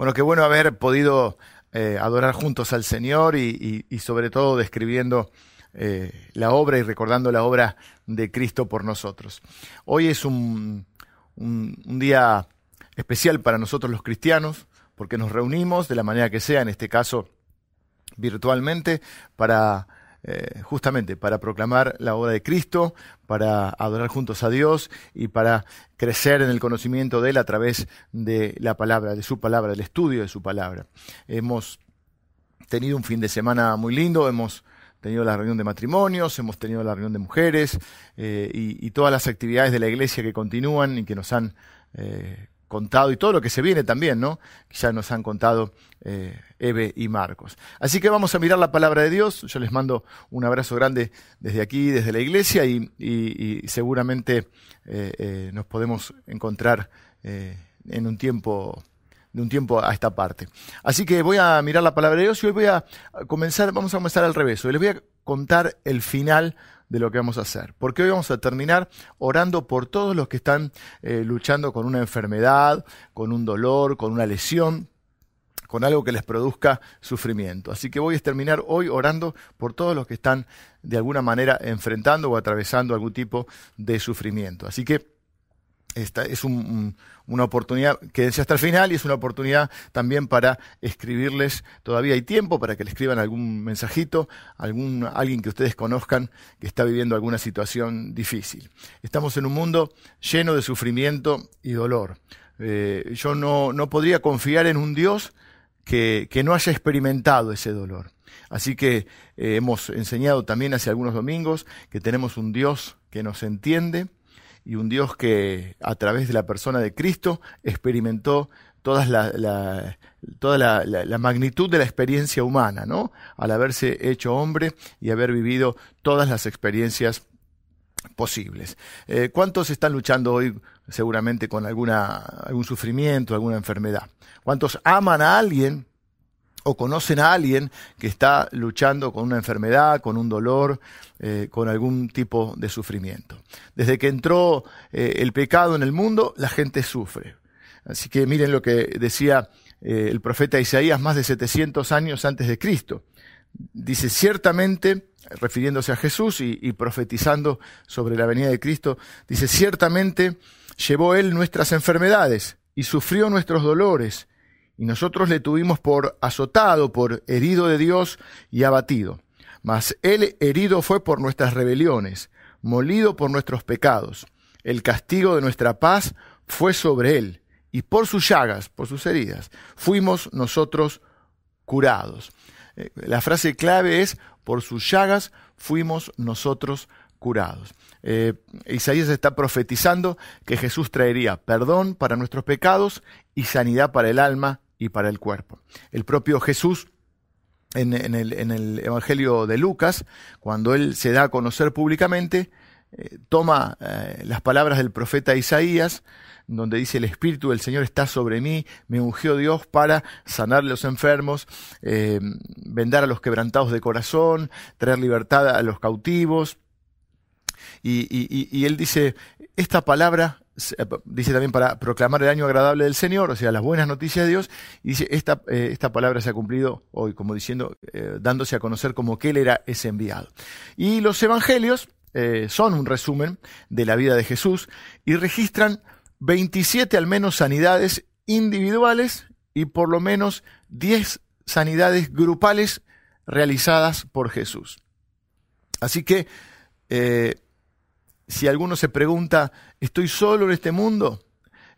Bueno, qué bueno haber podido eh, adorar juntos al Señor y, sobre todo describiendo eh, la obra y recordando la obra de Cristo por nosotros. Hoy es un, un día especial para nosotros los cristianos porque nos reunimos de la manera que sea, en este caso virtualmente, para eh, justamente para proclamar la obra de Cristo, para adorar juntos a Dios y para crecer en el conocimiento de Él a través de la palabra, de su palabra, del estudio de su palabra. Hemos tenido un fin de semana muy lindo, hemos tenido la reunión de matrimonios, hemos tenido la reunión de mujeres eh, y, todas las actividades de la iglesia que continúan y que nos han eh, contado y todo lo que se viene también, ¿no? Ya nos han contado eh, Eve y Marcos. Así que vamos a mirar la palabra de Dios. Yo les mando un abrazo grande desde aquí, desde la iglesia y, seguramente eh, eh, nos podemos encontrar en un tiempo de un tiempo a esta parte. Así que voy a mirar la palabra de Dios y hoy voy a comenzar, vamos a comenzar al revés. Hoy les voy a contar el final de lo que vamos a hacer. Porque hoy vamos a terminar orando por todos los que están eh, luchando con una enfermedad, con un dolor, con una lesión con algo que les produzca sufrimiento. Así que voy a terminar hoy orando por todos los que están de alguna manera enfrentando o atravesando algún tipo de sufrimiento. Así que esta es una oportunidad, quédense hasta el final y es una oportunidad también para escribirles, todavía hay tiempo para que le escriban algún mensajito, algún, alguien que ustedes conozcan que está viviendo alguna situación difícil. Estamos en un mundo lleno de sufrimiento y dolor. Eh, yo no, no, podría confiar en un Dios que, que no haya experimentado ese dolor. Así que eh, hemos enseñado también hace algunos domingos que tenemos un Dios que nos entiende, y un Dios que a través de la persona de Cristo experimentó toda la, toda la, magnitud de la experiencia humana, ¿no? Al haberse hecho hombre y haber vivido todas las experiencias posibles. Eh, ¿Cuántos están luchando hoy seguramente con alguna, algún sufrimiento, alguna enfermedad? ¿Cuántos aman a alguien o conocen a alguien que está luchando con una enfermedad, con un dolor, eh, con algún tipo de sufrimiento. Desde que entró eh, el pecado en el mundo, la gente sufre. Así que miren lo que decía eh, el profeta Isaías más de 700 años antes de Cristo. Dice, ciertamente, refiriéndose a Jesús y, y profetizando sobre la venida de Cristo, dice, ciertamente llevó él nuestras enfermedades y sufrió nuestros dolores y nosotros le tuvimos por azotado, por herido de Dios y abatido. Mas él herido fue por nuestras rebeliones, molido por nuestros pecados. El castigo de nuestra paz fue sobre él, y por sus llagas, por sus heridas, fuimos nosotros curados. Eh, la frase clave es, por sus llagas fuimos nosotros curados. Eh, Isaías está profetizando que Jesús traería perdón para nuestros pecados y sanidad para el alma y para el cuerpo. El propio Jesús en, el, Evangelio de Lucas, cuando él se da a conocer públicamente, eh, toma eh, las palabras del profeta Isaías, donde dice, el Espíritu del Señor está sobre mí, me ungió Dios para sanar a los enfermos, eh, vendar a los quebrantados de corazón, traer libertad a los cautivos. y él dice, esta palabra dice también para proclamar el año agradable del Señor, o sea, las buenas noticias de Dios, y dice, esta, eh, esta palabra se ha cumplido hoy, como diciendo, eh, dándose a conocer como que Él era ese enviado. Y los evangelios son un resumen de la vida de Jesús y registran 27 al menos sanidades individuales y por lo menos 10 sanidades grupales realizadas por Jesús. Así que si alguno se pregunta, ¿estoy solo en este mundo?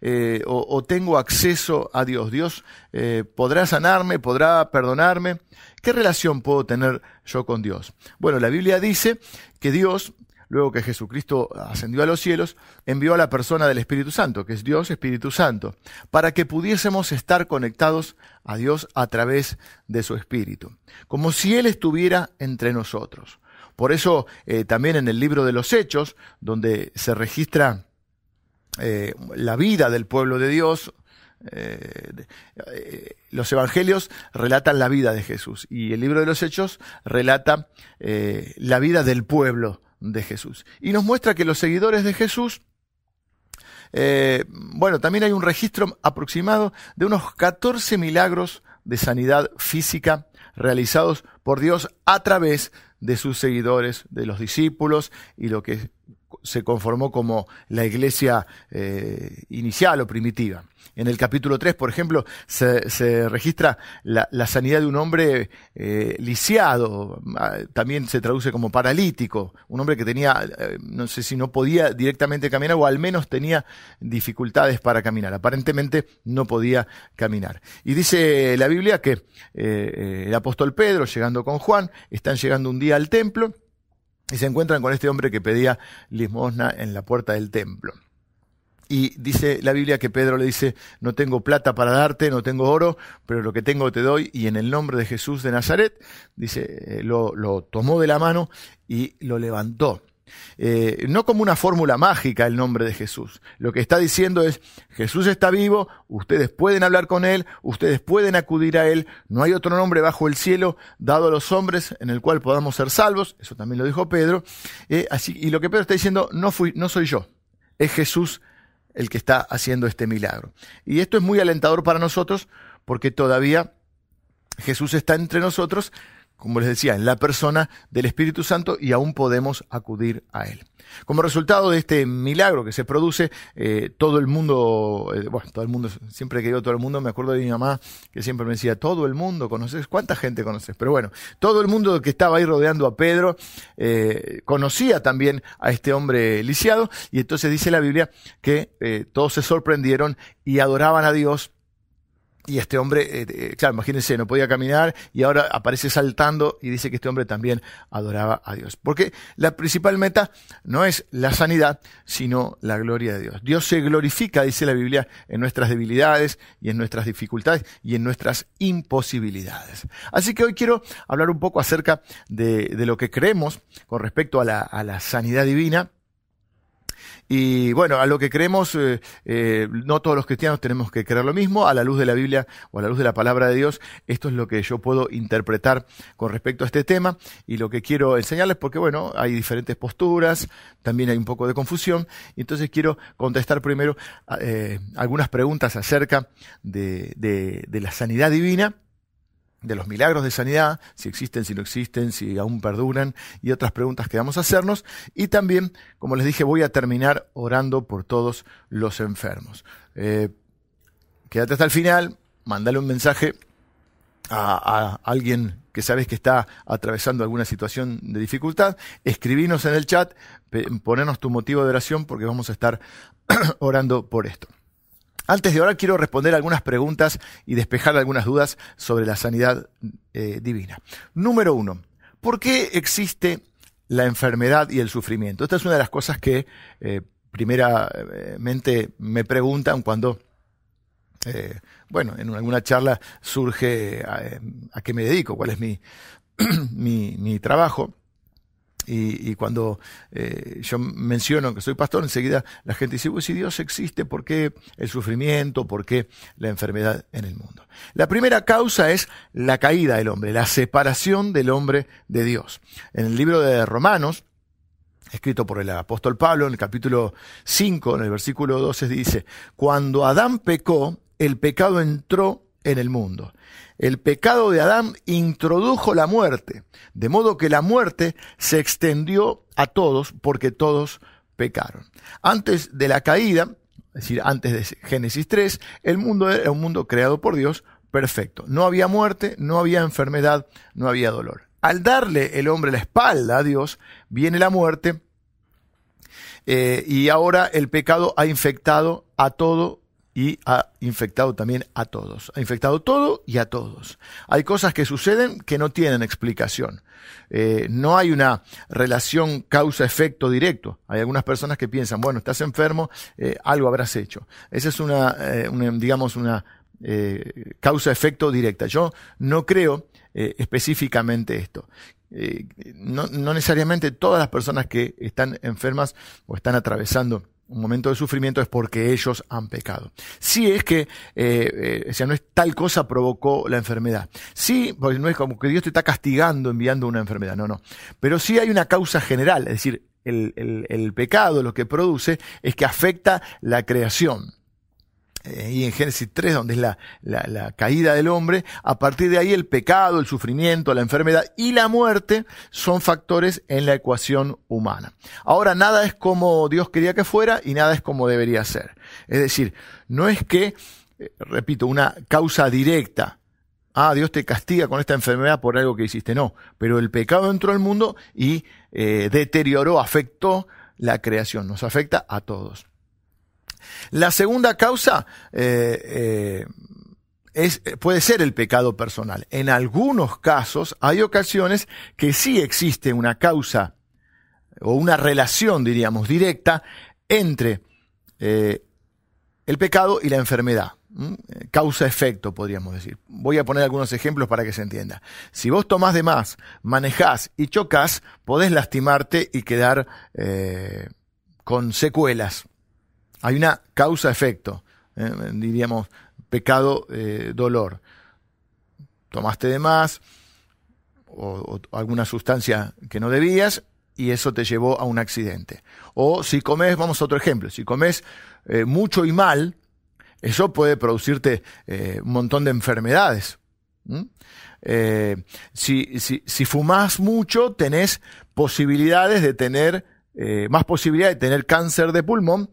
Eh, o, tengo acceso a Dios. Dios eh, podrá sanarme, podrá perdonarme. ¿Qué relación puedo tener yo con Dios? Bueno, la Biblia dice que Dios, luego que Jesucristo ascendió a los cielos, envió a la persona del Espíritu Santo, que es Dios Espíritu Santo, para que pudiésemos estar conectados a Dios a través de su Espíritu, como si Él estuviera entre nosotros. Por eso eh, también en el libro de los Hechos, donde se registra eh, la vida del pueblo de Dios, eh, los evangelios relatan la vida de Jesús y el libro de los Hechos relata la vida del pueblo de Jesús. Y nos muestra que los seguidores de Jesús bueno, también hay un registro aproximado de unos 14 milagros de sanidad física realizados por Dios a través de sus seguidores, de los discípulos y lo que se conformó como la iglesia inicial o primitiva. En el capítulo 3, por ejemplo, se, registra la, sanidad de un hombre eh, lisiado, ah, también se traduce como paralítico, un hombre que tenía, eh, no sé si no podía directamente caminar o al menos tenía dificultades para caminar, aparentemente no podía caminar. Y dice la Biblia que eh, el apóstol Pedro, llegando con Juan, están llegando un día al templo y se encuentran con este hombre que pedía limosna en la puerta del templo. Y dice la Biblia que Pedro le dice, no tengo plata para darte, no tengo oro, pero lo que tengo te doy. Y en el nombre de Jesús de Nazaret, dice, eh, lo, lo tomó de la mano y lo levantó. Eh, no como una fórmula mágica el nombre de Jesús. Lo que está diciendo es, Jesús está vivo, ustedes pueden hablar con Él, ustedes pueden acudir a Él, no hay otro nombre bajo el cielo dado a los hombres en el cual podamos ser salvos, eso también lo dijo Pedro, eh, así, y lo que Pedro está diciendo, no, fui, no soy yo, es Jesús el que está haciendo este milagro. Y esto es muy alentador para nosotros porque todavía Jesús está entre nosotros, como les decía, en la persona del Espíritu Santo y aún podemos acudir a Él. Como resultado de este milagro que se produce, eh, todo el mundo, eh, bueno, todo el mundo, siempre que digo todo el mundo, me acuerdo de mi mamá que siempre me decía, todo el mundo conoces, ¿cuánta gente conoces? Pero bueno, todo el mundo que estaba ahí rodeando a Pedro eh, conocía también a este hombre lisiado y entonces dice la Biblia que todos se sorprendieron y adoraban a Dios y este hombre, eh, eh, claro, imagínense, no podía caminar y ahora aparece saltando y dice que este hombre también adoraba a Dios. Porque la principal meta no es la sanidad, sino la gloria de Dios. Dios se glorifica, dice la Biblia, en nuestras debilidades y en nuestras dificultades y en nuestras imposibilidades. Así que hoy quiero hablar un poco acerca de, lo que creemos con respecto a la sanidad divina y bueno, a lo que creemos, eh, eh, no todos los cristianos tenemos que creer lo mismo, a la luz de la Biblia o a la luz de la palabra de Dios, esto es lo que yo puedo interpretar con respecto a este tema. Y lo que quiero enseñarles, porque bueno, hay diferentes posturas, también hay un poco de confusión, y entonces quiero contestar primero eh, algunas preguntas acerca de, de la sanidad divina de los milagros de sanidad, si existen, si no existen, si aún perduran, y otras preguntas que vamos a hacernos. Y también, como les dije, voy a terminar orando por todos los enfermos. Eh, quédate hasta el final, mandale un mensaje a, alguien que sabes que está atravesando alguna situación de dificultad, escribinos en el chat, ponernos tu motivo de oración porque vamos a estar orando por esto. Antes de ahora quiero responder algunas preguntas y despejar algunas dudas sobre la sanidad eh, divina. Número uno, ¿por qué existe la enfermedad y el sufrimiento? Esta es una de las cosas que eh, primeramente me preguntan cuando, eh, bueno, en alguna charla surge a, qué me dedico, cuál es mi, mi trabajo. Y, cuando eh, yo menciono que soy pastor, enseguida la gente dice, pues si Dios existe, ¿por qué el sufrimiento? ¿Por qué la enfermedad en el mundo? La primera causa es la caída del hombre, la separación del hombre de Dios. En el libro de Romanos, escrito por el apóstol Pablo, en el capítulo 5, en el versículo 12, dice, cuando Adán pecó, el pecado entró en el mundo el pecado de Adán introdujo la muerte, de modo que la muerte se extendió a todos porque todos pecaron. Antes de la caída, es decir, antes de Génesis 3, el mundo era un mundo creado por Dios perfecto. No había muerte, no había enfermedad, no había dolor. Al darle el hombre la espalda a Dios, viene la muerte eh, y ahora el pecado ha infectado a todo y ha infectado también a todos. Ha infectado todo y a todos. Hay cosas que suceden que no tienen explicación. Eh, no hay una relación causa-efecto directo. Hay algunas personas que piensan, bueno, estás enfermo, eh, algo habrás hecho. Esa es una, eh, digamos, una causa-efecto directa. Yo no creo específicamente esto. no necesariamente todas las personas que están enfermas o están atravesando un momento de sufrimiento es porque ellos han pecado. Si es que, eh, eh, o no es tal cosa provocó la enfermedad. Sí, porque no es como que Dios te está castigando enviando una enfermedad, no, no. Pero sí hay una causa general, es decir, el, pecado lo que produce es que afecta la creación. Y en Génesis 3, donde es la, la, caída del hombre, a partir de ahí el pecado, el sufrimiento, la enfermedad y la muerte son factores en la ecuación humana. Ahora, nada es como Dios quería que fuera y nada es como debería ser. Es decir, no es que, eh, repito, una causa directa ah, Dios te castiga con esta enfermedad por algo que hiciste. No, pero el pecado entró al mundo y eh, deterioró, afectó la creación, nos afecta a todos. La segunda causa eh, eh, puede ser el pecado personal. En algunos casos hay ocasiones que sí existe una causa o una relación, diríamos, directa entre el pecado y la enfermedad. Causa-efecto, podríamos decir. Voy a poner algunos ejemplos para que se entienda. Si vos tomás de más, manejás y chocas, podés lastimarte y quedar eh, con secuelas. Hay una causa-efecto, eh, diríamos pecado-dolor. Eh, Tomaste de más o, alguna sustancia que no debías y eso te llevó a un accidente. O si comes, vamos a otro ejemplo, si comes mucho y mal, eso puede producirte eh, un montón de enfermedades. Eh, si, si, si fumás mucho, tenés posibilidades de tener, eh, más posibilidades de tener cáncer de pulmón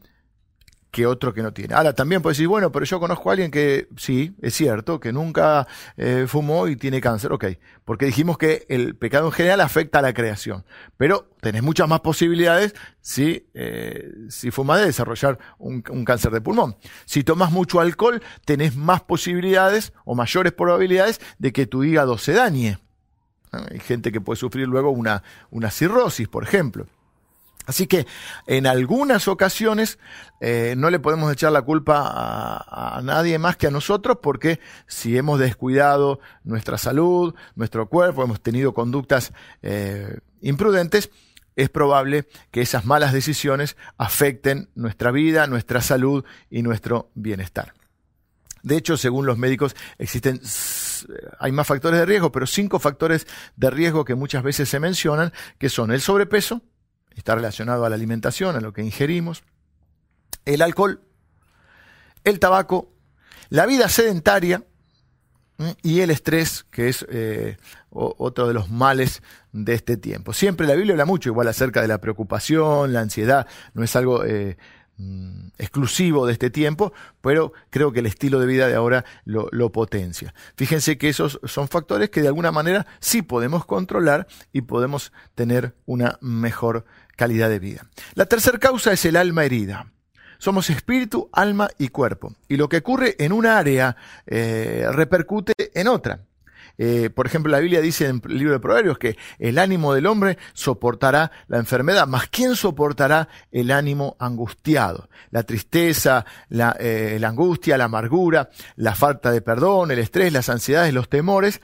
que otro que no tiene. Ahora, también puedes decir, bueno, pero yo conozco a alguien que sí, es cierto, que nunca eh, fumó y tiene cáncer. Ok, porque dijimos que el pecado en general afecta a la creación, pero tenés muchas más posibilidades si, eh, si fumas de desarrollar un, un, cáncer de pulmón. Si tomas mucho alcohol, tenés más posibilidades o mayores probabilidades de que tu hígado se dañe. Hay gente que puede sufrir luego una, una cirrosis, por ejemplo. Así que en algunas ocasiones eh, no le podemos echar la culpa a, nadie más que a nosotros porque si hemos descuidado nuestra salud, nuestro cuerpo, hemos tenido conductas eh, imprudentes, es probable que esas malas decisiones afecten nuestra vida, nuestra salud y nuestro bienestar. De hecho, según los médicos, existen, hay más factores de riesgo, pero cinco factores de riesgo que muchas veces se mencionan, que son el sobrepeso, está relacionado a la alimentación, a lo que ingerimos, el alcohol, el tabaco, la vida sedentaria y el estrés, que es eh, otro de los males de este tiempo. Siempre la Biblia habla mucho igual acerca de la preocupación, la ansiedad, no es algo eh, exclusivo de este tiempo, pero creo que el estilo de vida de ahora lo, lo, potencia. Fíjense que esos son factores que de alguna manera sí podemos controlar y podemos tener una mejor calidad de vida. La tercera causa es el alma herida. Somos espíritu, alma y cuerpo. Y lo que ocurre en un área eh, repercute en otra. Eh, por ejemplo, la Biblia dice en el libro de Proverbios que el ánimo del hombre soportará la enfermedad, mas ¿quién soportará el ánimo angustiado? La tristeza, la, eh, angustia, la amargura, la falta de perdón, el estrés, las ansiedades, los temores,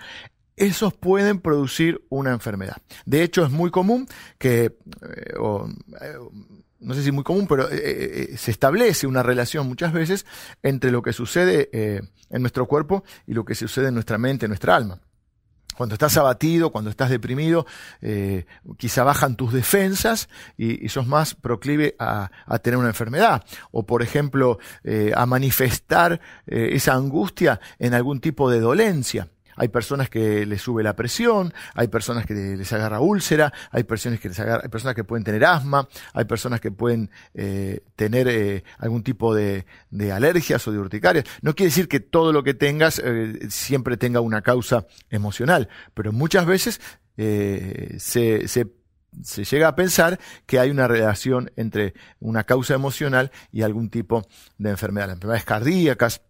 esos pueden producir una enfermedad. De hecho, es muy común que, eh, no sé si muy común, pero eh, se establece una relación muchas veces entre lo que sucede en nuestro cuerpo y lo que sucede en nuestra mente, en nuestra alma. Cuando estás abatido, cuando estás deprimido, quizá bajan tus defensas y, sos más proclive a, tener una enfermedad. O, por ejemplo, a manifestar esa angustia en algún tipo de dolencia. Hay personas que les sube la presión, hay personas que les agarra úlcera, hay personas que hay personas que pueden tener asma, hay personas que pueden eh, tener eh, algún tipo de, alergias o de urticarias. No quiere decir que todo lo que tengas eh, siempre tenga una causa emocional, pero muchas veces se, llega a pensar que hay una relación entre una causa emocional y algún tipo de enfermedad. Las enfermedades cardíacas,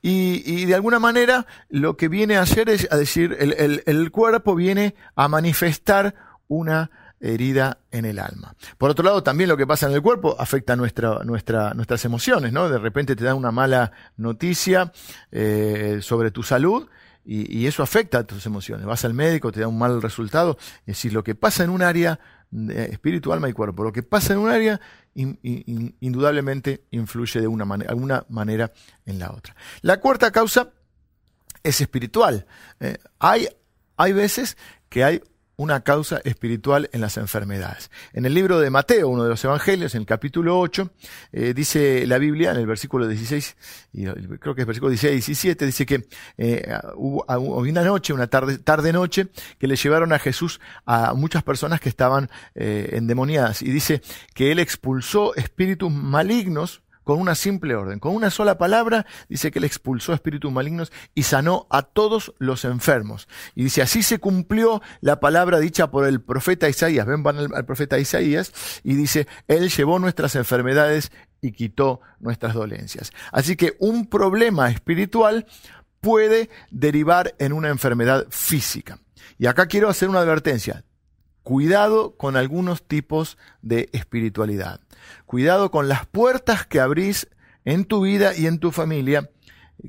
y, de alguna manera lo que viene a hacer es a decir, el, cuerpo viene a manifestar una herida en el alma. Por otro lado, también lo que pasa en el cuerpo afecta nuestra, nuestra, nuestras emociones, ¿no? De repente te da una mala noticia eh, sobre tu salud y, y, eso afecta a tus emociones. Vas al médico, te da un mal resultado. Es decir, lo que pasa en un área espíritu, alma y cuerpo. Lo que pasa en un área indudablemente influye de una alguna manera en la otra. La cuarta causa es espiritual. Eh, hay, hay veces que hay una causa espiritual en las enfermedades. En el libro de Mateo, uno de los evangelios, en el capítulo 8, eh, dice la Biblia, en el versículo 16, y creo que es versículo 16 y 17, dice que eh, hubo, una noche, una tarde, tarde noche, que le llevaron a Jesús a muchas personas que estaban eh, endemoniadas. Y dice que él expulsó espíritus malignos con una simple orden, con una sola palabra, dice que él expulsó espíritus malignos y sanó a todos los enfermos. Y dice, así se cumplió la palabra dicha por el profeta Isaías. Ven, van al, profeta Isaías y dice, él llevó nuestras enfermedades y quitó nuestras dolencias. Así que un problema espiritual puede derivar en una enfermedad física. Y acá quiero hacer una advertencia. Cuidado con algunos tipos de espiritualidad. Cuidado con las puertas que abrís en tu vida y en tu familia.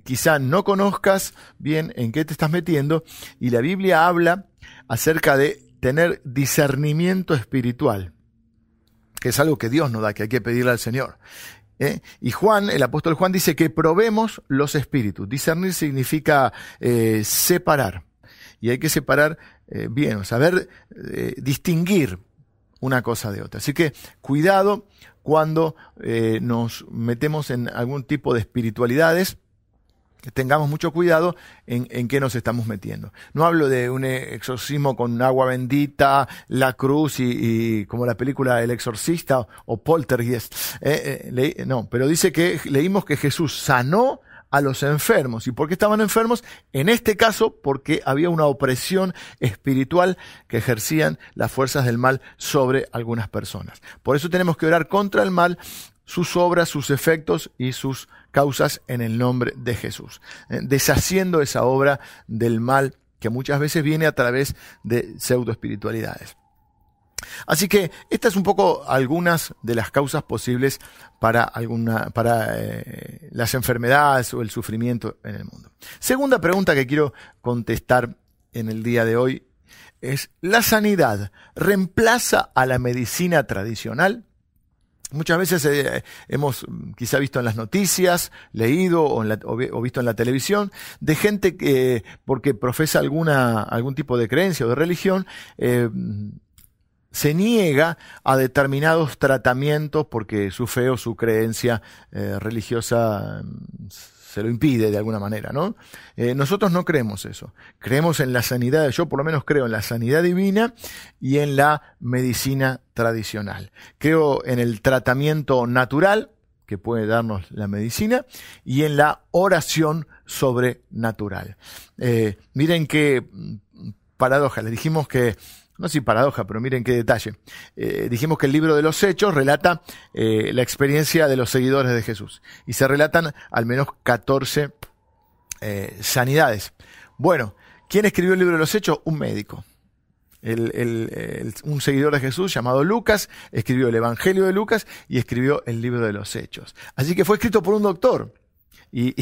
Quizá no conozcas bien en qué te estás metiendo y la Biblia habla acerca de tener discernimiento espiritual, que es algo que Dios nos da, que hay que pedirle al Señor. ¿eh? Y Juan, el apóstol Juan dice que probemos los espíritus. Discernir significa eh, separar. Y hay que separar eh, bien, saber distinguir una cosa de otra. Así que cuidado cuando eh, nos metemos en algún tipo de espiritualidades, tengamos mucho cuidado en, en, qué nos estamos metiendo. No hablo de un exorcismo con agua bendita, la cruz y, como la película El exorcista o Poltergeist. Eh, eh, no, pero dice que leímos que Jesús sanó a los enfermos. ¿Y por qué estaban enfermos? En este caso, porque había una opresión espiritual que ejercían las fuerzas del mal sobre algunas personas. Por eso tenemos que orar contra el mal, sus obras, sus efectos y sus causas en el nombre de Jesús. Eh, deshaciendo esa obra del mal que muchas veces viene a través de pseudo espiritualidades. Así que estas un poco algunas de las causas posibles para, alguna, para eh, las enfermedades o el sufrimiento en el mundo. Segunda pregunta que quiero contestar en el día de hoy es, ¿la sanidad reemplaza a la medicina tradicional? Muchas veces eh, hemos quizá visto en las noticias, leído o, visto en la televisión de gente que, porque profesa alguna, algún tipo de creencia o de religión, eh, se niega a determinados tratamientos porque su fe o su creencia eh, religiosa mm, se lo impide de alguna manera, ¿no? Eh, nosotros no creemos eso. Creemos en la sanidad, yo por lo menos creo en la sanidad divina y en la medicina tradicional. Creo en el tratamiento natural que puede darnos la medicina y en la oración sobrenatural. Eh, miren qué mm, paradoja, le dijimos que no sin paradoja, pero miren qué detalle. Eh, dijimos que el libro de los Hechos relata eh, la experiencia de los seguidores de Jesús. Y se relatan al menos 14 eh, sanidades. Bueno, ¿quién escribió el libro de los Hechos? Un médico. un seguidor de Jesús llamado Lucas escribió el Evangelio de Lucas y escribió el libro de los Hechos. Así que fue escrito por un doctor. Y,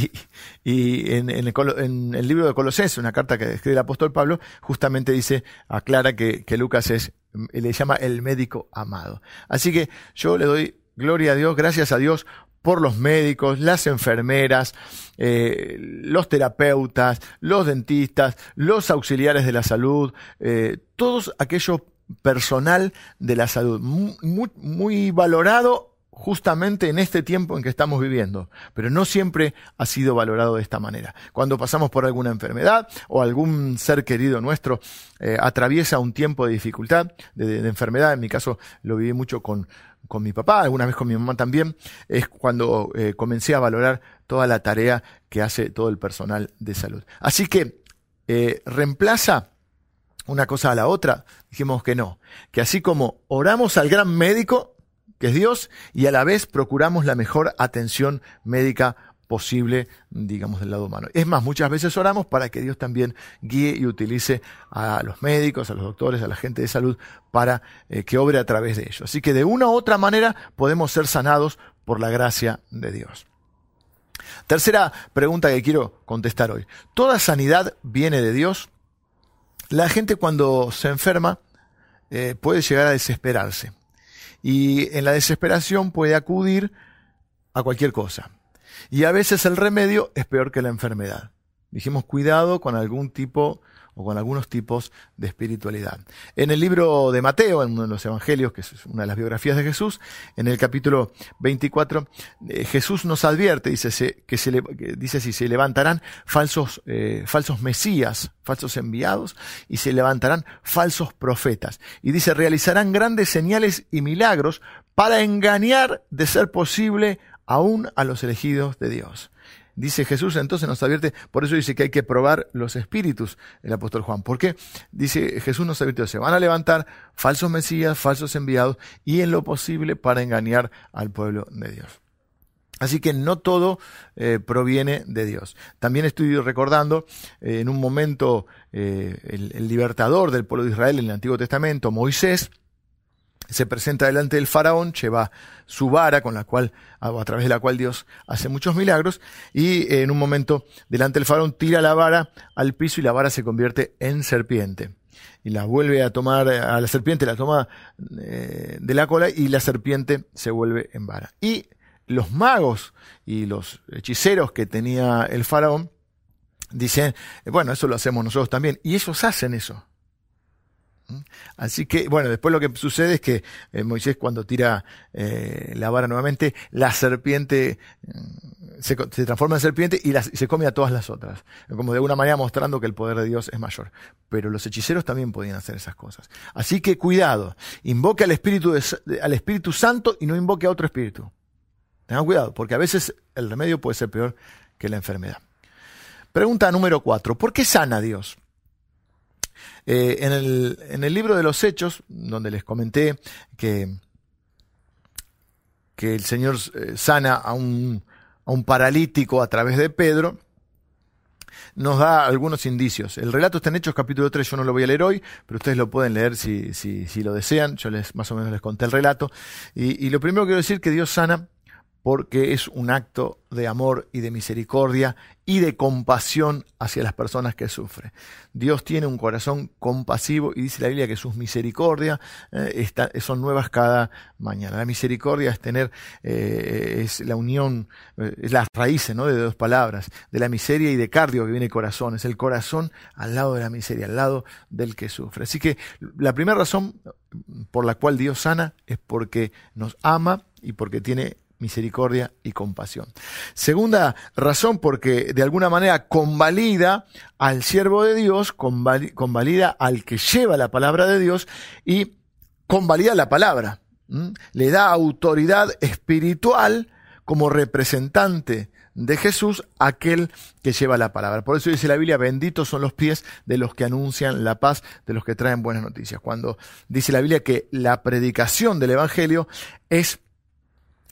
en, el, libro de Colosenses, una carta que escribe el apóstol Pablo, justamente dice, aclara que, Lucas es, le llama el médico amado. Así que yo le doy gloria a Dios, gracias a Dios por los médicos, las enfermeras, eh, los terapeutas, los dentistas, los auxiliares de la salud, eh, todos aquello personal de la salud, muy, muy valorado justamente en este tiempo en que estamos viviendo, pero no siempre ha sido valorado de esta manera. Cuando pasamos por alguna enfermedad o algún ser querido nuestro eh, atraviesa un tiempo de dificultad, de, enfermedad, en mi caso lo viví mucho con, con mi papá, alguna vez con mi mamá también, es cuando eh, comencé a valorar toda la tarea que hace todo el personal de salud. Así que eh, reemplaza una cosa a la otra, dijimos que no, que así como oramos al gran médico, que es Dios, y a la vez procuramos la mejor atención médica posible, digamos, del lado humano. Es más, muchas veces oramos para que Dios también guíe y utilice a los médicos, a los doctores, a la gente de salud, para eh, que obre a través de ellos. Así que de una u otra manera podemos ser sanados por la gracia de Dios. Tercera pregunta que quiero contestar hoy. ¿Toda sanidad viene de Dios? La gente cuando se enferma eh, puede llegar a desesperarse y en la desesperación puede acudir a cualquier cosa. Y a veces el remedio es peor que la enfermedad. Dijimos cuidado con algún tipo o con algunos tipos de espiritualidad. En el libro de Mateo, en uno de los evangelios, que es una de las biografías de Jesús, en el capítulo 24, eh, Jesús nos advierte, dice, que se dice si se levantarán falsos, eh, falsos mesías, falsos enviados, y se levantarán falsos profetas. Y dice, realizarán grandes señales y milagros para engañar, de ser posible, aún a los elegidos de Dios. Dice Jesús, entonces nos advierte, por eso dice que hay que probar los espíritus, el apóstol Juan. ¿Por qué? Dice Jesús nos advierte, se van a levantar falsos mesías, falsos enviados, y en lo posible para engañar al pueblo de Dios. Así que no todo eh, proviene de Dios. También estoy recordando eh, en un momento eh, el libertador del pueblo de Israel en el Antiguo Testamento, Moisés, se presenta delante del faraón, lleva su vara con la cual, a través de la cual Dios hace muchos milagros, y en un momento delante del faraón tira la vara al piso y la vara se convierte en serpiente. Y la vuelve a tomar, a la serpiente la toma eh, de la cola y la serpiente se vuelve en vara. Y los magos y los hechiceros que tenía el faraón dicen, bueno, eso lo hacemos nosotros también. Y ellos hacen eso. Así que, bueno, después lo que sucede es que eh, Moisés cuando tira eh, la vara nuevamente, la serpiente mm, se, transforma en serpiente y, se come a todas las otras. Como de alguna manera mostrando que el poder de Dios es mayor. Pero los hechiceros también podían hacer esas cosas. Así que cuidado, invoque al Espíritu, al Espíritu Santo y no invoque a otro Espíritu. Tengan cuidado, porque a veces el remedio puede ser peor que la enfermedad. Pregunta número cuatro. ¿Por qué sana Dios? Eh, en, el, libro de los Hechos, donde les comenté que, que el Señor eh, sana a un, a un paralítico a través de Pedro, nos da algunos indicios. El relato está en Hechos capítulo 3, yo no lo voy a leer hoy, pero ustedes lo pueden leer si, si, si lo desean. Yo les más o menos les conté el relato. Y, y lo primero que quiero decir que Dios sana porque es un acto de amor y de misericordia y de compasión hacia las personas que sufren. Dios tiene un corazón compasivo y dice la Biblia que sus misericordias eh, son nuevas cada mañana. La misericordia es tener, eh, es la unión, eh, es las raíces ¿no? de dos palabras, de la miseria y de cardio que viene corazón. Es el corazón al lado de la miseria, al lado del que sufre. Así que la primera razón por la cual Dios sana es porque nos ama y porque tiene misericordia y compasión. Segunda razón, porque de alguna manera convalida al siervo de Dios, convalida al que lleva la palabra de Dios y convalida la palabra. Le da autoridad espiritual como representante de Jesús aquel que lleva la palabra. Por eso dice la Biblia, benditos son los pies de los que anuncian la paz, de los que traen buenas noticias. Cuando dice la Biblia que la predicación del Evangelio es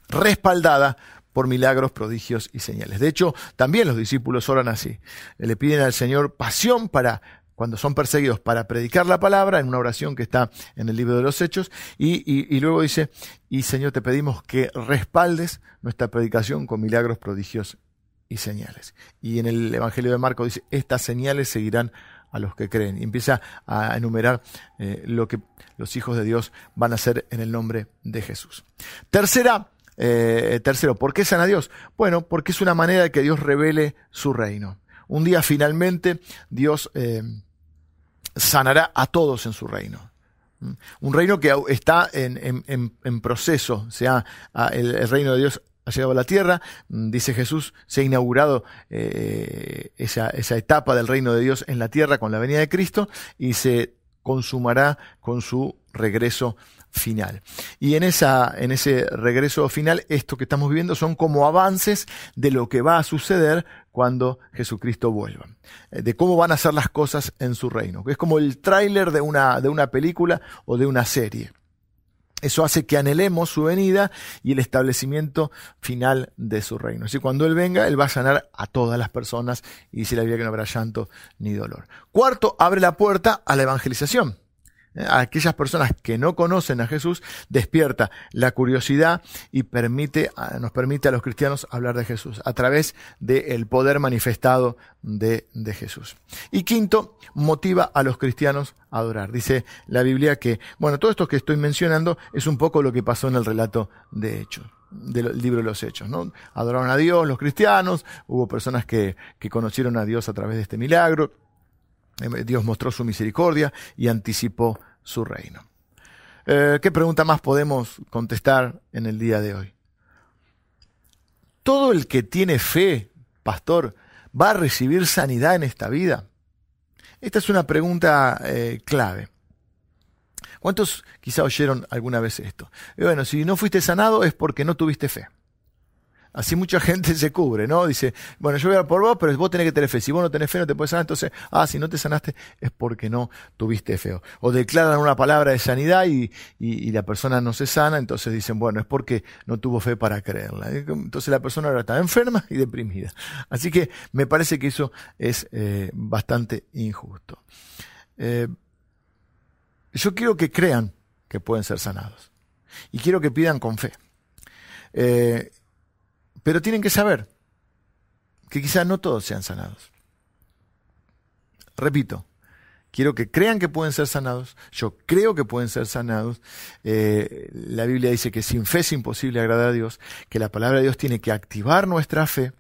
respaldada por milagros, prodigios y señales. De hecho, también los discípulos oran así. Le piden al Señor pasión para cuando son perseguidos para predicar la palabra, en una oración que está en el libro de los Hechos, y, luego dice, y Señor, te pedimos que respaldes nuestra predicación con milagros, prodigios y señales. Y en el Evangelio de Marcos dice, estas señales seguirán a los que creen. Y empieza a enumerar eh, lo que los hijos de Dios van a hacer en el nombre de Jesús. Tercera eh, tercero, ¿por qué sana Dios? Bueno, porque es una manera de que Dios revele su reino. Un día finalmente Dios eh, sanará a todos en su reino. ¿Mm? Un reino que está en, proceso, o sea, el, reino de Dios ha llegado a la tierra, mm, dice Jesús, se ha inaugurado eh, esa, esa etapa del reino de Dios en la tierra con la venida de Cristo y se consumará con su regreso final. Y en, esa, en ese regreso final, esto que estamos viviendo son como avances de lo que va a suceder cuando Jesucristo vuelva, eh, de cómo van a ser las cosas en su reino. Es como el tráiler de una, de una película o de una serie. Eso hace que anhelemos su venida y el establecimiento final de su reino. Así cuando Él venga, Él va a sanar a todas las personas y dice la Biblia que no habrá llanto ni dolor. Cuarto, abre la puerta a la evangelización a aquellas personas que no conocen a Jesús, despierta la curiosidad y permite, nos permite a los cristianos hablar de Jesús a través del poder manifestado de, de Jesús. Y quinto, motiva a los cristianos a adorar. Dice la Biblia que, bueno, todo esto que estoy mencionando es un poco lo que pasó en el relato de Hechos del libro de los Hechos. ¿no? Adoraron a Dios los cristianos, hubo personas que, que conocieron a Dios a través de este milagro, Dios mostró su misericordia y anticipó su reino. Eh, ¿Qué pregunta más podemos contestar en el día de hoy? ¿Todo el que tiene fe, pastor, va a recibir sanidad en esta vida? Esta es una pregunta eh, clave. ¿Cuántos quizá oyeron alguna vez esto? bueno, si no fuiste sanado es porque no tuviste fe. Así mucha gente se cubre, ¿no? Dice, bueno, yo voy a por vos, pero vos tenés que tener fe. Si vos no tenés fe, no te puedes sanar. Entonces, ah, si no te sanaste es porque no tuviste fe. O declaran una palabra de sanidad y, la persona no se sana, entonces dicen, bueno, es porque no tuvo fe para creerla. Entonces la persona ahora está enferma y deprimida. Así que me parece que eso es eh, bastante injusto. Eh, yo quiero que crean que pueden ser sanados. Y quiero que pidan con fe. Eh, pero tienen que saber que quizás no todos sean sanados. Repito, quiero que crean que pueden ser sanados. Yo creo que pueden ser sanados. Eh, la Biblia dice que sin fe es imposible agradar a Dios, que la palabra de Dios tiene que activar nuestra fe.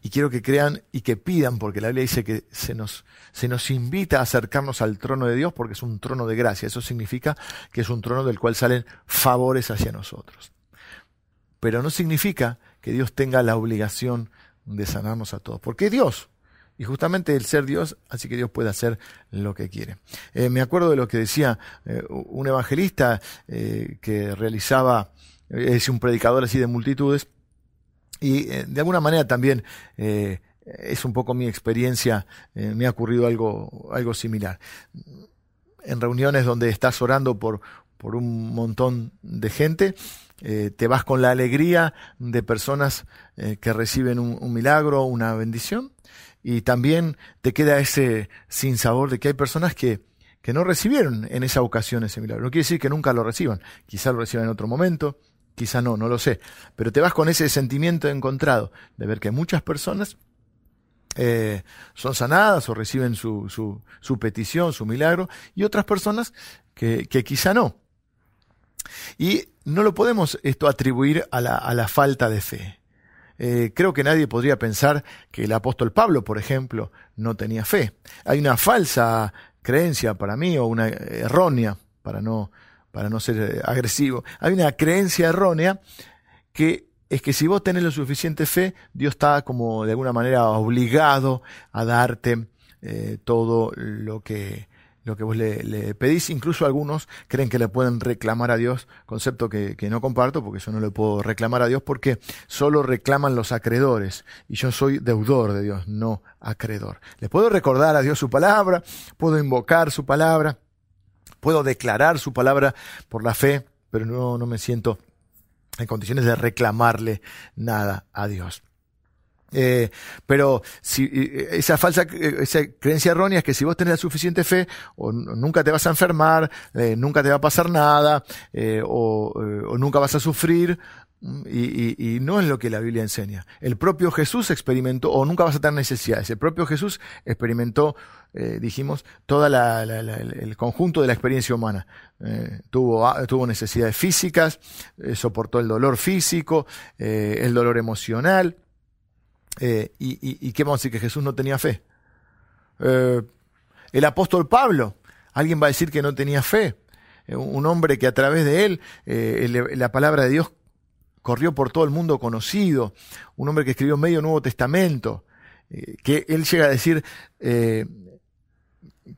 Y quiero que crean y que pidan, porque la Biblia dice que se nos, se nos invita a acercarnos al trono de Dios porque es un trono de gracia. Eso significa que es un trono del cual salen favores hacia nosotros pero no significa que Dios tenga la obligación de sanarnos a todos, porque es Dios. Y justamente el ser Dios, así que Dios puede hacer lo que quiere. Eh, me acuerdo de lo que decía eh, un evangelista eh, que realizaba, es un predicador así de multitudes, y de alguna manera también es un poco mi experiencia, me ha ocurrido algo, algo similar. En reuniones donde estás orando por, por un montón de gente, eh, te vas con la alegría de personas eh, que reciben un, milagro, una bendición, y también te queda ese sinsabor de que hay personas que, que no recibieron en esa ocasión ese milagro. No quiere decir que nunca lo reciban, quizá lo reciban en otro momento, quizá no, no lo sé, pero te vas con ese sentimiento encontrado de ver que muchas personas eh, son sanadas o reciben su, su, petición, su milagro, y otras personas que, que quizá no. Y no lo podemos esto atribuir a la, a la falta de fe. Eh, creo que nadie podría pensar que el apóstol Pablo, por ejemplo, no tenía fe. Hay una falsa creencia para mí, o una errónea, para no, para no ser eh, agresivo. Hay una creencia errónea que es que si vos tenés lo suficiente fe, Dios está como de alguna manera obligado a darte eh, todo lo que, lo que vos le, pedís. Incluso algunos creen que le pueden reclamar a Dios, concepto que, no comparto, porque yo no le puedo reclamar a Dios, porque solo reclaman los acreedores. Y yo soy deudor de Dios, no acreedor. Le puedo recordar a Dios su palabra, puedo invocar su palabra, puedo declarar su palabra por la fe, pero no, no me siento en condiciones de reclamarle nada a Dios. Eh, pero si eh, esa falsa eh, creencia errónea es que si vos tenés la suficiente fe, o nunca te vas a enfermar, nunca te va a pasar nada, o, nunca vas a sufrir, mm, y, no es lo que la Biblia enseña. El propio Jesús experimentó, o nunca vas a tener necesidades. El propio Jesús experimentó, dijimos, todo el conjunto de la experiencia humana. ah, tuvo necesidades físicas, soportó el dolor físico, el dolor emocional eh, y, qué vamos a decir? Que Jesús no tenía fe. Eh, el apóstol Pablo, alguien va a decir que no tenía fe. Eh, un hombre que a través de él la palabra de Dios corrió por todo el mundo conocido. Un hombre que escribió medio Nuevo Testamento. que él llega a decir,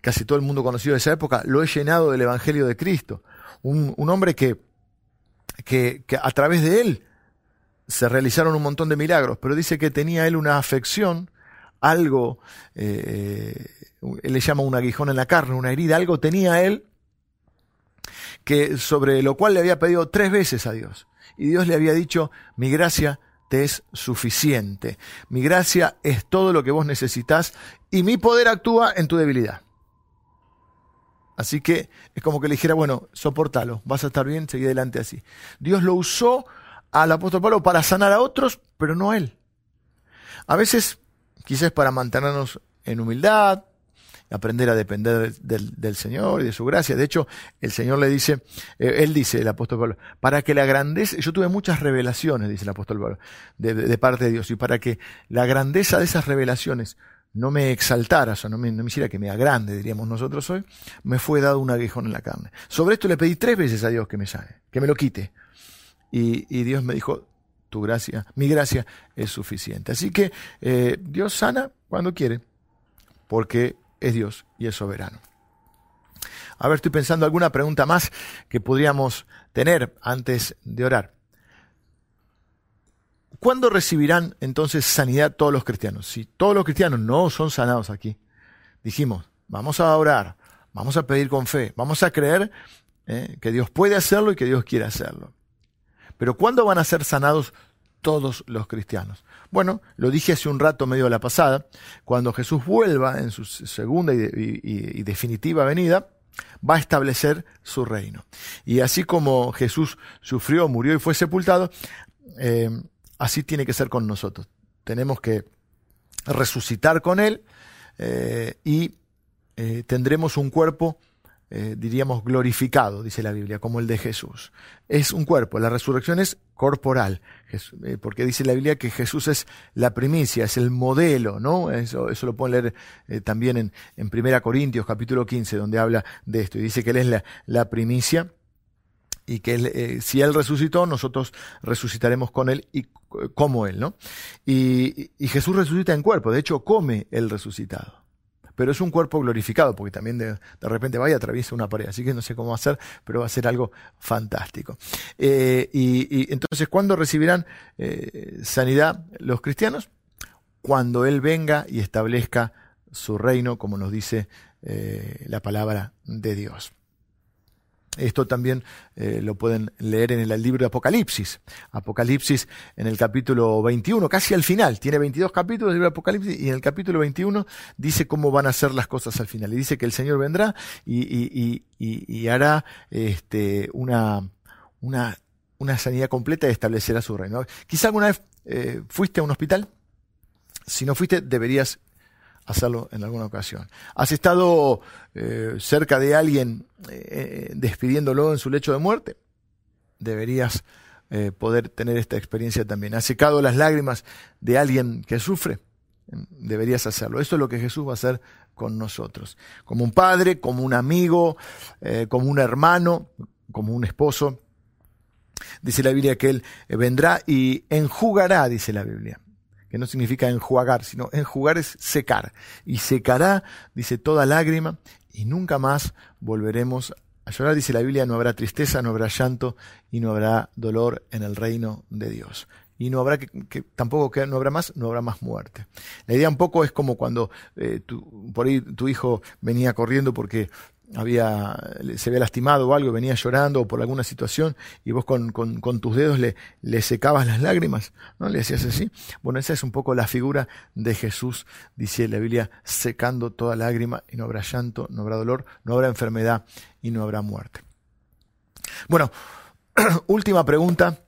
casi todo el mundo conocido de esa época, lo he llenado del Evangelio de Cristo. Un, hombre que, que a través de él se realizaron un montón de milagros, pero dice que tenía él una afección, algo, eh, él le llama un aguijón en la carne, una herida, algo tenía él que sobre lo cual le había pedido tres veces a Dios. Y Dios le había dicho, mi gracia te es suficiente, mi gracia es todo lo que vos necesitas y mi poder actúa en tu debilidad. Así que es como que le dijera, bueno, soportalo, vas a estar bien, seguí adelante así. Dios lo usó al apóstol Pablo para sanar a otros, pero no a él. A veces, quizás para mantenernos en humildad, aprender a depender del, Señor y de su gracia. De hecho, el Señor le dice, eh, él dice, el apóstol Pablo, para que la grandeza, yo tuve muchas revelaciones, dice el apóstol Pablo, de, parte de Dios, y para que la grandeza de esas revelaciones no me exaltara, o sea, no me, no me hiciera que me agrande, diríamos nosotros hoy, me fue dado un aguijón en la carne. Sobre esto le pedí tres veces a Dios que me sane, que me lo quite. Y, Dios me dijo, tu gracia, mi gracia es suficiente. Así que eh, Dios sana cuando quiere, porque es Dios y es soberano. A ver, estoy pensando alguna pregunta más que podríamos tener antes de orar. ¿Cuándo recibirán entonces sanidad todos los cristianos? Si todos los cristianos no son sanados aquí, dijimos, vamos a orar, vamos a pedir con fe, vamos a creer eh, que Dios puede hacerlo y que Dios quiere hacerlo. Pero ¿cuándo van a ser sanados todos los cristianos? Bueno, lo dije hace un rato medio de la pasada, cuando Jesús vuelva en su segunda y, definitiva venida, va a establecer su reino. Y así como Jesús sufrió, murió y fue sepultado, eh, así tiene que ser con nosotros. Tenemos que resucitar con Él eh, y eh, tendremos un cuerpo, eh, diríamos, glorificado, dice la Biblia, como el de Jesús. Es un cuerpo, la resurrección es corporal, porque dice la Biblia que Jesús es la primicia, es el modelo, ¿no? Eso, eso lo pueden leer también en, en 1 Corintios capítulo 15, donde habla de esto, y dice que Él es la, la primicia y que eh, si Él resucitó, nosotros resucitaremos con Él y como Él, ¿no? Y, Jesús resucita en cuerpo, de hecho come el resucitado. Pero es un cuerpo glorificado, porque también de, repente vaya y atraviesa una pared, así que no sé cómo va a ser, pero va a ser algo fantástico. Eh, y, entonces, ¿cuándo recibirán eh, sanidad los cristianos? Cuando Él venga y establezca su reino, como nos dice la palabra de Dios. Esto también eh, lo pueden leer en el libro de Apocalipsis. Apocalipsis en el capítulo 21, casi al final. Tiene 22 capítulos el libro de Apocalipsis y en el capítulo 21 dice cómo van a ser las cosas al final. Y dice que el Señor vendrá y, hará este, una, sanidad completa y establecerá su reino. Quizá alguna vez eh, fuiste a un hospital. Si no fuiste, deberías hacerlo en alguna ocasión. ¿Has estado eh, cerca de alguien eh, despidiéndolo en su lecho de muerte? Deberías eh, poder tener esta experiencia también. ¿Has secado las lágrimas de alguien que sufre? Deberías hacerlo. Esto es lo que Jesús va a hacer con nosotros. Como un padre, como un amigo, como un hermano, como un esposo. Dice la Biblia que Él vendrá y enjugará, dice la Biblia que no significa enjuagar, sino enjugar es secar. Y secará, dice, toda lágrima, y nunca más volveremos a llorar. Dice la Biblia, no habrá tristeza, no habrá llanto, y no habrá dolor en el reino de Dios. Y no habrá que, tampoco que no habrá más, no habrá más muerte. La idea un poco es como cuando eh, por ahí tu hijo venía corriendo porque había, se había lastimado o algo, venía llorando por alguna situación y vos con, con, tus dedos le, le, secabas las lágrimas, ¿no? Le hacías así. Bueno, esa es un poco la figura de Jesús, dice la Biblia, secando toda lágrima y no habrá llanto, no habrá dolor, no habrá enfermedad y no habrá muerte. Bueno, última pregunta.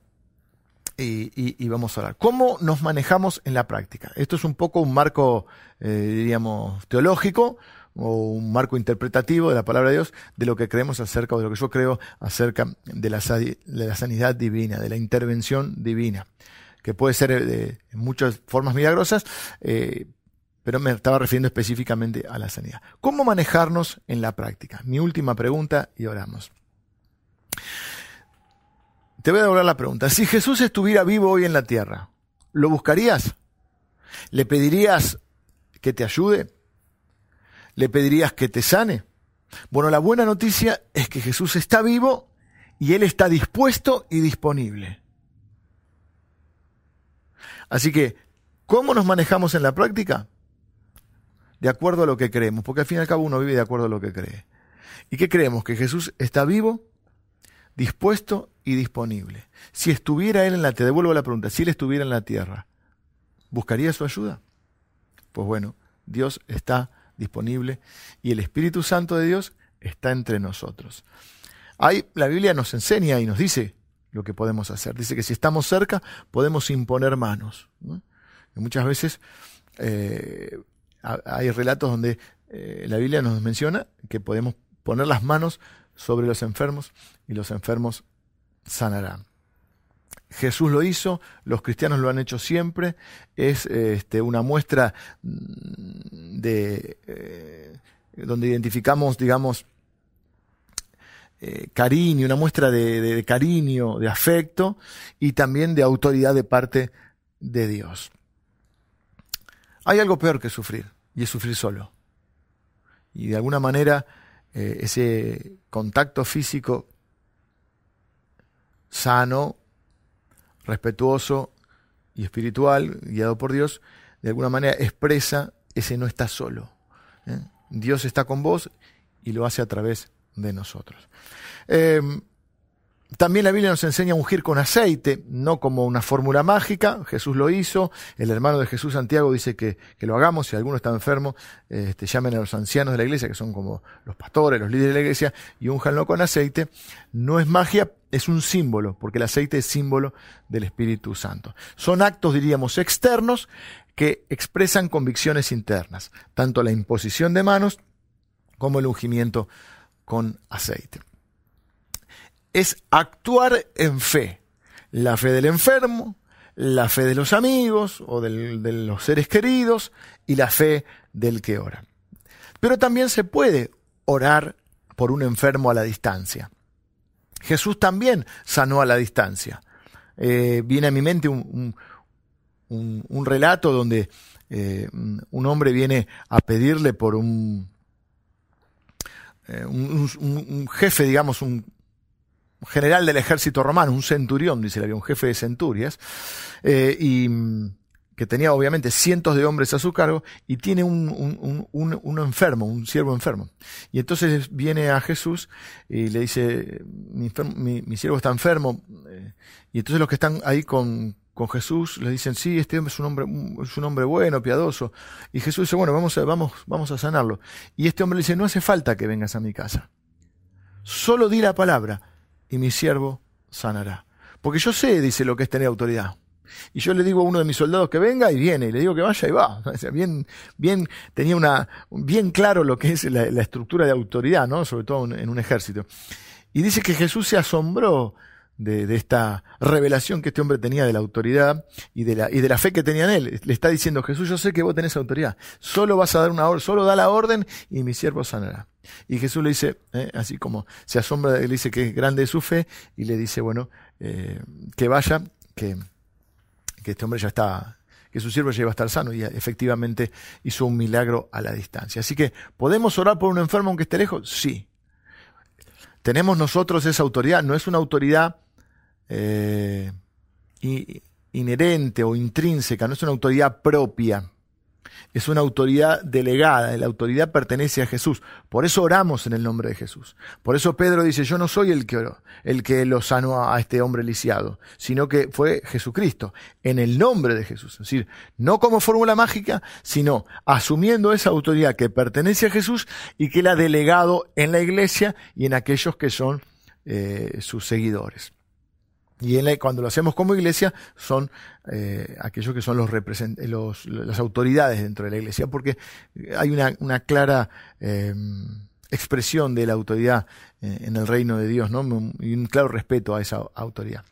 Y, y, vamos a hablar. ¿Cómo nos manejamos en la práctica? Esto es un poco un marco, eh, diríamos, teológico, o un marco interpretativo de la palabra de Dios de lo que creemos acerca o de lo que yo creo acerca de la, sanidad divina, de la intervención divina, que puede ser eh, de, muchas formas milagrosas, eh, pero me estaba refiriendo específicamente a la sanidad. ¿Cómo manejarnos en la práctica? Mi última pregunta y oramos. Te voy a devolver la pregunta. Si Jesús estuviera vivo hoy en la tierra, ¿lo buscarías? ¿Le pedirías que te ayude? ¿Le pedirías que te sane? Bueno, la buena noticia es que Jesús está vivo y Él está dispuesto y disponible. Así que, ¿cómo nos manejamos en la práctica? De acuerdo a lo que creemos, porque al fin y al cabo uno vive de acuerdo a lo que cree. ¿Y qué creemos? Que Jesús está vivo, dispuesto y disponible. Si estuviera Él en la tierra, devuelvo la pregunta, si Él estuviera en la tierra, ¿buscaría su ayuda? Pues bueno, Dios está disponible y el Espíritu Santo de Dios está entre nosotros. Ahí la Biblia nos enseña y nos dice lo que podemos hacer. Dice que si estamos cerca podemos imponer manos. muchas veces eh, hay relatos donde eh, la Biblia nos menciona que podemos poner las manos sobre los enfermos y los enfermos sanarán. Jesús lo hizo, los cristianos lo han hecho siempre, es este, una muestra de eh, donde identificamos, digamos, eh, cariño, una muestra de, cariño, de afecto y también de autoridad de parte de Dios. Hay algo peor que sufrir, y es sufrir solo. Y de alguna manera eh, ese contacto físico sano, respetuoso y espiritual, guiado por Dios, de alguna manera expresa ese no está solo. ¿eh? Dios está con vos y lo hace a través de nosotros. Em, también la Biblia nos enseña a ungir con aceite, no como una fórmula mágica. Jesús lo hizo. El hermano de Jesús, Santiago, dice que, lo hagamos. Si alguno está enfermo, este, llamen a los ancianos de la iglesia, que son como los pastores, los líderes de la iglesia, y únjanlo con aceite. No es magia, es un símbolo, porque el aceite es símbolo del Espíritu Santo. Son actos, diríamos, externos que expresan convicciones internas, tanto la imposición de manos como el ungimiento con aceite. Es actuar en fe, la fe del enfermo, la fe de los amigos o de los seres queridos y la fe del que ora. Pero también se puede orar por un enfermo a la distancia. Jesús también sanó a la distancia. Eh, viene a mi mente un, un, relato donde eh, un hombre viene a pedirle por un, eh, un, jefe, digamos, un general del ejército romano, un centurión, dice la un jefe de centurias, eh, y mm, que tenía obviamente cientos de hombres a su cargo y tiene un, enfermo, un siervo enfermo. Y entonces viene a Jesús y le dice, mi, siervo está enfermo. Y entonces los que están ahí con, Jesús, le dicen, sí, este hombre es un hombre, es un hombre bueno, piadoso. Y Jesús dice, bueno, vamos a, vamos a sanarlo. Y este hombre le dice, no hace falta que vengas a mi casa. Solo di la palabra y mi siervo sanará. Porque yo sé, dice, lo que es tener autoridad. Y yo le digo a uno de mis soldados que venga y viene, y le digo que vaya y va. bien, bien, tenía una, bien claro lo que es la, la estructura de autoridad, ¿no? Sobre todo en un ejército. Y dice que Jesús se asombró de, esta revelación que este hombre tenía de la autoridad y de la, y de la fe que tenía en él. Le está diciendo, Jesús, yo sé que vos tenés autoridad. Solo vas a dar una orden, solo da la orden y mi siervo sanará. Y Jesús le dice, eh, así como se asombra, le dice que es grande su fe y le dice, bueno, eh, que vaya, que, que este hombre ya está, que su siervo iba a estar sano y efectivamente hizo un milagro a la distancia. Así que, ¿podemos orar por un enfermo aunque esté lejos? Sí. Tenemos nosotros esa autoridad, no es una autoridad eh, inherente o intrínseca, no es una autoridad propia, es una autoridad delegada, la autoridad pertenece a Jesús. Por eso oramos en el nombre de Jesús. Por eso Pedro dice, yo no soy el que, el que lo sanó a este hombre lisiado, sino que fue Jesucristo, en el nombre de Jesús. Es decir, no como fórmula mágica, sino asumiendo esa autoridad que pertenece a Jesús y que él ha delegado en la iglesia y en aquellos que son eh, sus seguidores. Y cuando lo hacemos como iglesia son eh, aquellos que son las autoridades dentro de la iglesia, porque hay una, una clara em, expresión de la autoridad eh, en el reino de Dios, ¿no? Y un claro respeto a esa autoridad.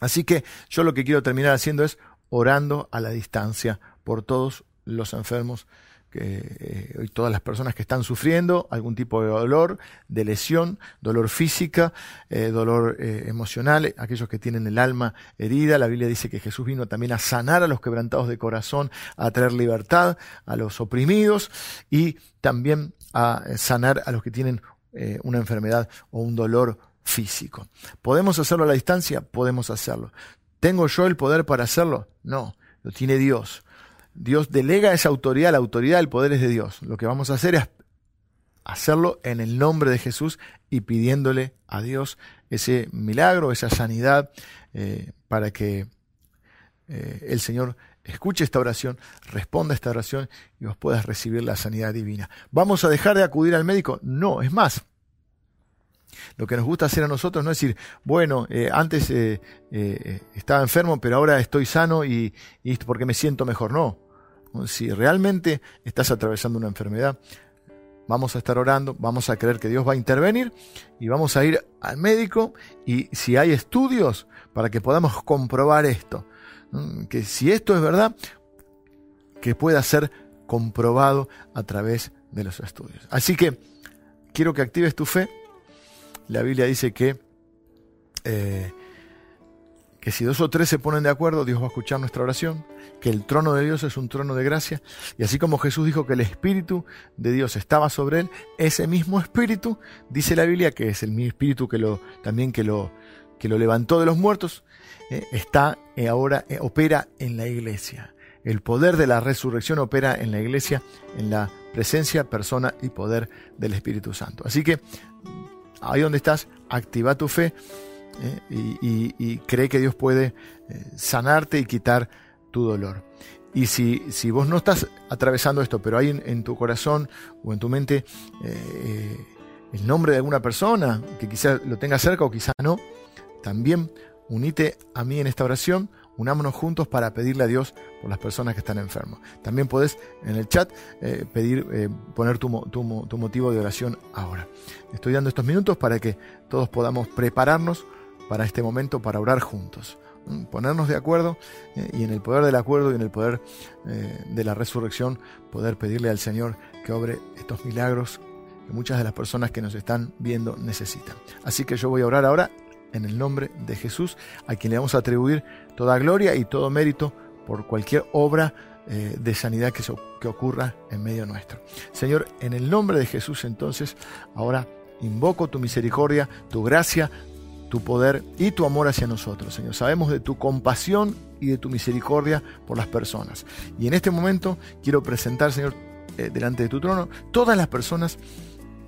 Así que yo lo que quiero terminar haciendo es orando a la distancia por todos los enfermos eh, todas las personas que están sufriendo algún tipo de dolor, de lesión, dolor física, eh, dolor eh, emocional, aquellos que tienen el alma herida. La Biblia dice que Jesús vino también a sanar a los quebrantados de corazón, a traer libertad a los oprimidos y también a sanar a los que tienen una enfermedad o un dolor físico. ¿Podemos hacerlo a la distancia? Podemos hacerlo. ¿Tengo yo el poder para hacerlo? No, lo tiene Dios. Dios delega esa autoridad, la autoridad, el poder es de Dios. Lo que vamos a hacer es hacerlo en el nombre de Jesús y pidiéndole a Dios ese milagro, esa sanidad, eh, para que eh, el Señor escuche esta oración, responda a esta oración y vos puedas recibir la sanidad divina. ¿Vamos a dejar de acudir al médico? No, es más. Lo que nos gusta hacer a nosotros no es decir, bueno, eh, antes estaba enfermo, pero ahora estoy sano y, y porque me siento mejor. No, si realmente estás atravesando una enfermedad, vamos a estar orando, vamos a creer que Dios va a intervenir y vamos a ir al médico y si hay estudios para que podamos comprobar esto, que si esto es verdad, que pueda ser comprobado a través de los estudios. Así que quiero que actives tu fe. La Biblia dice que, eh, que si dos o tres se ponen de acuerdo, Dios va a escuchar nuestra oración, que el trono de Dios es un trono de gracia, y así como Jesús dijo que el Espíritu de Dios estaba sobre él, ese mismo Espíritu, dice la Biblia, que es el mismo Espíritu que lo, también que lo, que lo levantó de los muertos, eh, está eh, ahora, opera en la iglesia. El poder de la resurrección opera en la iglesia, en la presencia, persona y poder del Espíritu Santo. Así que ahí donde estás, activa tu fe eh, y, cree que Dios puede eh, sanarte y quitar tu dolor. Y si, si, vos no estás atravesando esto, pero hay en, tu corazón o en tu mente eh, el nombre de alguna persona que quizás lo tenga cerca o quizá no, también unite a mí en esta oración unámonos juntos para pedirle a Dios por las personas que están enfermos. También podés en el chat eh, pedir, eh, poner tu, motivo de oración ahora. Estoy dando estos minutos para que todos podamos prepararnos para este momento, para orar juntos. Ponernos de acuerdo eh, y en el poder del acuerdo y en el poder de la resurrección poder pedirle al Señor que obre estos milagros que muchas de las personas que nos están viendo necesitan. Así que yo voy a orar ahora en el nombre de Jesús, a quien le vamos a atribuir toda gloria y todo mérito por cualquier obra eh, de sanidad que, ocurra en medio nuestro. Señor, en el nombre de Jesús entonces, ahora invoco tu misericordia, tu gracia, tu poder y tu amor hacia nosotros, Señor. Sabemos de tu compasión y de tu misericordia por las personas. Y en este momento quiero presentar, Señor, eh, delante de tu trono, todas las personas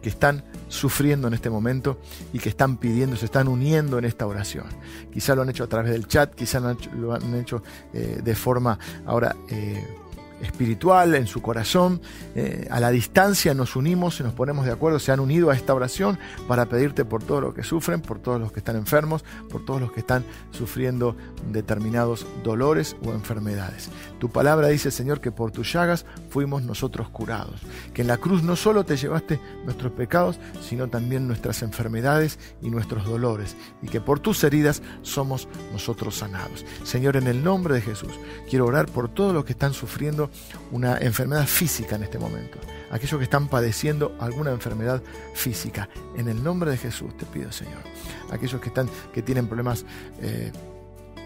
que están sufriendo en este momento y que están pidiendo, se están uniendo en esta oración. Quizá lo han hecho a través del chat, quizá lo han hecho, eh, de forma ahora eh, espiritual, en su corazón. Eh, a la distancia nos unimos y nos ponemos de acuerdo, se han unido a esta oración para pedirte por todo lo que sufren, por todos los que están enfermos, por todos los que están sufriendo determinados dolores o enfermedades. Tu palabra dice, Señor, que por tus llagas fuimos nosotros curados, que en la cruz no solo te llevaste nuestros pecados, sino también nuestras enfermedades y nuestros dolores, y que por tus heridas somos nosotros sanados. Señor, en el nombre de Jesús, quiero orar por todos los que están sufriendo una enfermedad física en este momento. Aquellos que están padeciendo alguna enfermedad física. En el nombre de Jesús te pido, Señor. Aquellos que, están, que tienen problemas eh,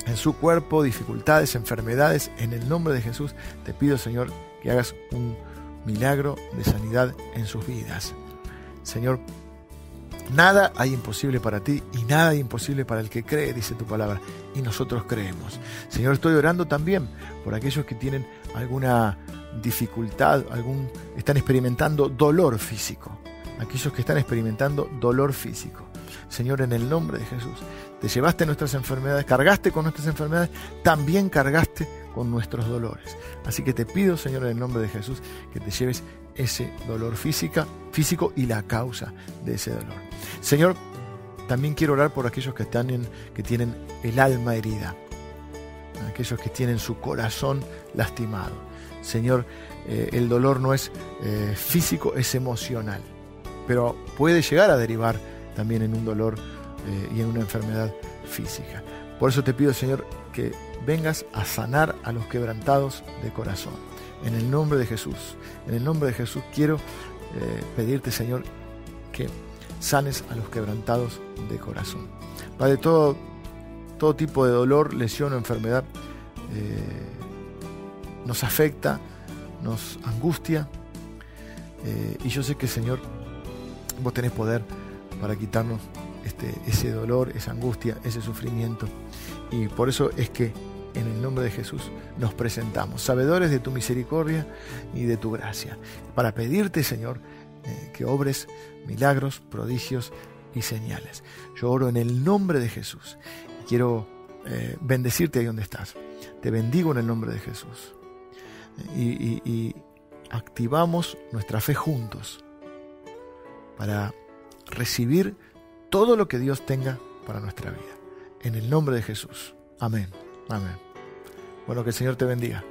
en su cuerpo, dificultades, enfermedades. En el nombre de Jesús te pido, Señor, que hagas un milagro de sanidad en sus vidas. Señor, Nada hay imposible para ti y nada hay imposible para el que cree, dice tu palabra. Y nosotros creemos. Señor, estoy orando también por aquellos que tienen alguna dificultad, algún, están experimentando dolor físico. Aquellos que están experimentando dolor físico. Señor, en el nombre de Jesús, te llevaste nuestras enfermedades, cargaste con nuestras enfermedades, también cargaste con nuestros dolores. Así que te pido, Señor, en el nombre de Jesús, que te lleves ese dolor físico y la causa de ese dolor. Señor, también quiero orar por aquellos que, están que tienen el alma herida, aquellos que tienen su corazón lastimado. Señor, eh, el dolor no es eh, físico, es emocional, pero puede llegar a derivar también en un dolor eh, y en una enfermedad física. Por eso te pido, Señor, que vengas a sanar a los quebrantados de corazón. En el nombre de Jesús, en el nombre de Jesús quiero pedirte, Señor, que sanes a los quebrantados de corazón. Padre, todo, todo tipo de dolor, lesión o enfermedad eh, nos afecta, nos angustia. Eh, y yo sé que, Señor, vos tenés poder para quitarnos este, ese dolor, esa angustia, ese sufrimiento. Y por eso es que en el nombre de Jesús nos presentamos, sabedores de tu misericordia y de tu gracia, para pedirte, Señor, eh, que obres milagros, prodigios y señales. Yo oro en el nombre de Jesús. Quiero eh, bendecirte ahí donde estás. Te bendigo en el nombre de Jesús. y activamos nuestra fe juntos para recibir todo lo que Dios tenga para nuestra vida. En el nombre de Jesús. Amén. Amén. Bueno, que el Señor te bendiga.